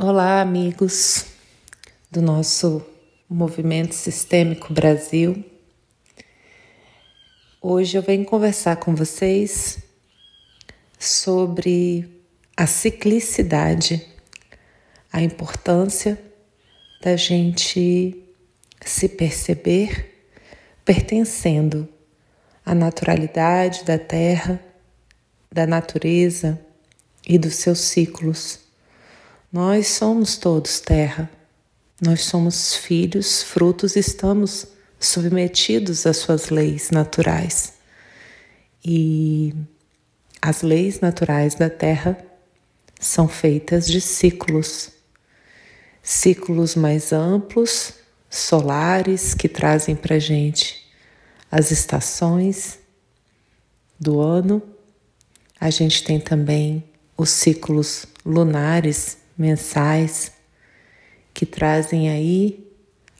Olá, amigos do nosso Movimento Sistêmico Brasil. Hoje eu venho conversar com vocês sobre a ciclicidade, a importância da gente se perceber pertencendo à naturalidade da Terra, da natureza e dos seus ciclos nós somos todos terra. Nós somos filhos, frutos, estamos submetidos às suas leis naturais. E as leis naturais da terra são feitas de ciclos. Ciclos mais amplos, solares, que trazem para gente as estações do ano. A gente tem também os ciclos lunares mensais que trazem aí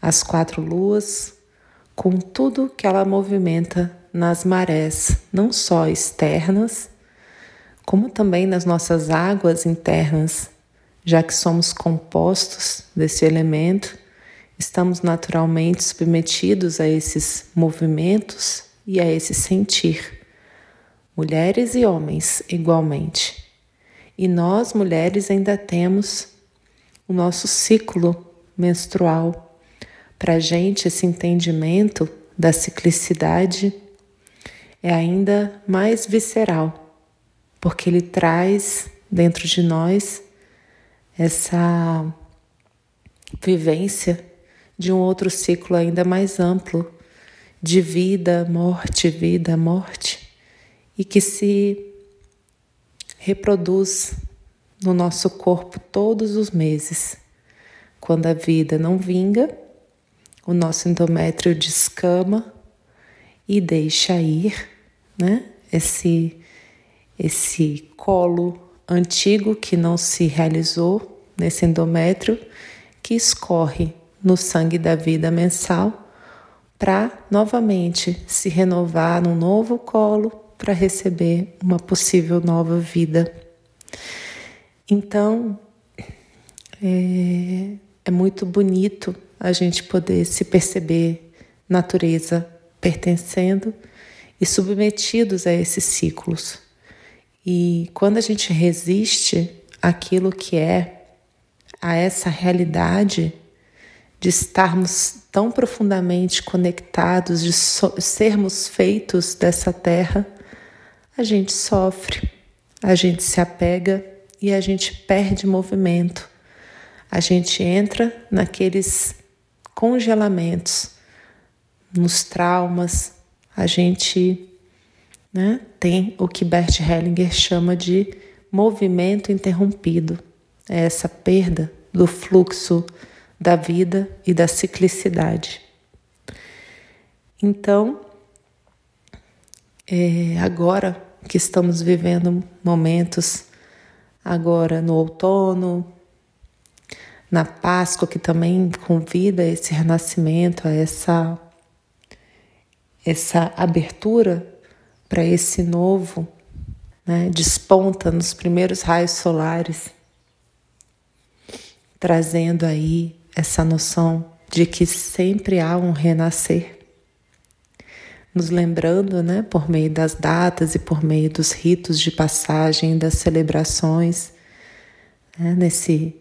as quatro luas com tudo que ela movimenta nas marés, não só externas, como também nas nossas águas internas, já que somos compostos desse elemento, estamos naturalmente submetidos a esses movimentos e a esse sentir. Mulheres e homens igualmente. E nós, mulheres, ainda temos o nosso ciclo menstrual. Para a gente, esse entendimento da ciclicidade é ainda mais visceral, porque ele traz dentro de nós essa vivência de um outro ciclo ainda mais amplo de vida, morte, vida, morte, e que se reproduz no nosso corpo todos os meses. Quando a vida não vinga, o nosso endométrio descama e deixa ir, né? Esse esse colo antigo que não se realizou nesse endométrio que escorre no sangue da vida mensal para novamente se renovar num novo colo para receber uma possível nova vida. Então, é, é muito bonito a gente poder se perceber natureza pertencendo e submetidos a esses ciclos. E quando a gente resiste àquilo que é, a essa realidade de estarmos tão profundamente conectados, de so sermos feitos dessa terra, a gente sofre, a gente se apega e a gente perde movimento. A gente entra naqueles congelamentos, nos traumas, a gente né, tem o que Bert Hellinger chama de movimento interrompido. É essa perda do fluxo da vida e da ciclicidade. Então, é, agora que estamos vivendo momentos agora no outono, na Páscoa, que também convida esse renascimento, a essa, essa abertura para esse novo, né, desponta nos primeiros raios solares, trazendo aí essa noção de que sempre há um renascer nos lembrando, né, por meio das datas e por meio dos ritos de passagem, das celebrações, né, nesse,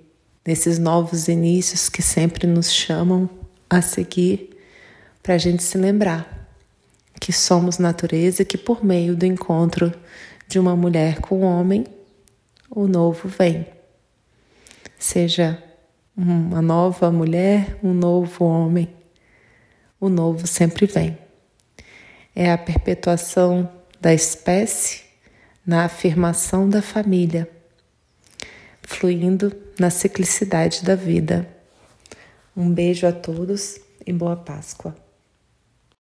nesses novos inícios que sempre nos chamam a seguir, para a gente se lembrar que somos natureza e que por meio do encontro de uma mulher com um homem, o novo vem. Seja uma nova mulher, um novo homem, o novo sempre vem é a perpetuação da espécie na afirmação da família, fluindo na ciclicidade da vida. Um beijo a todos e boa Páscoa.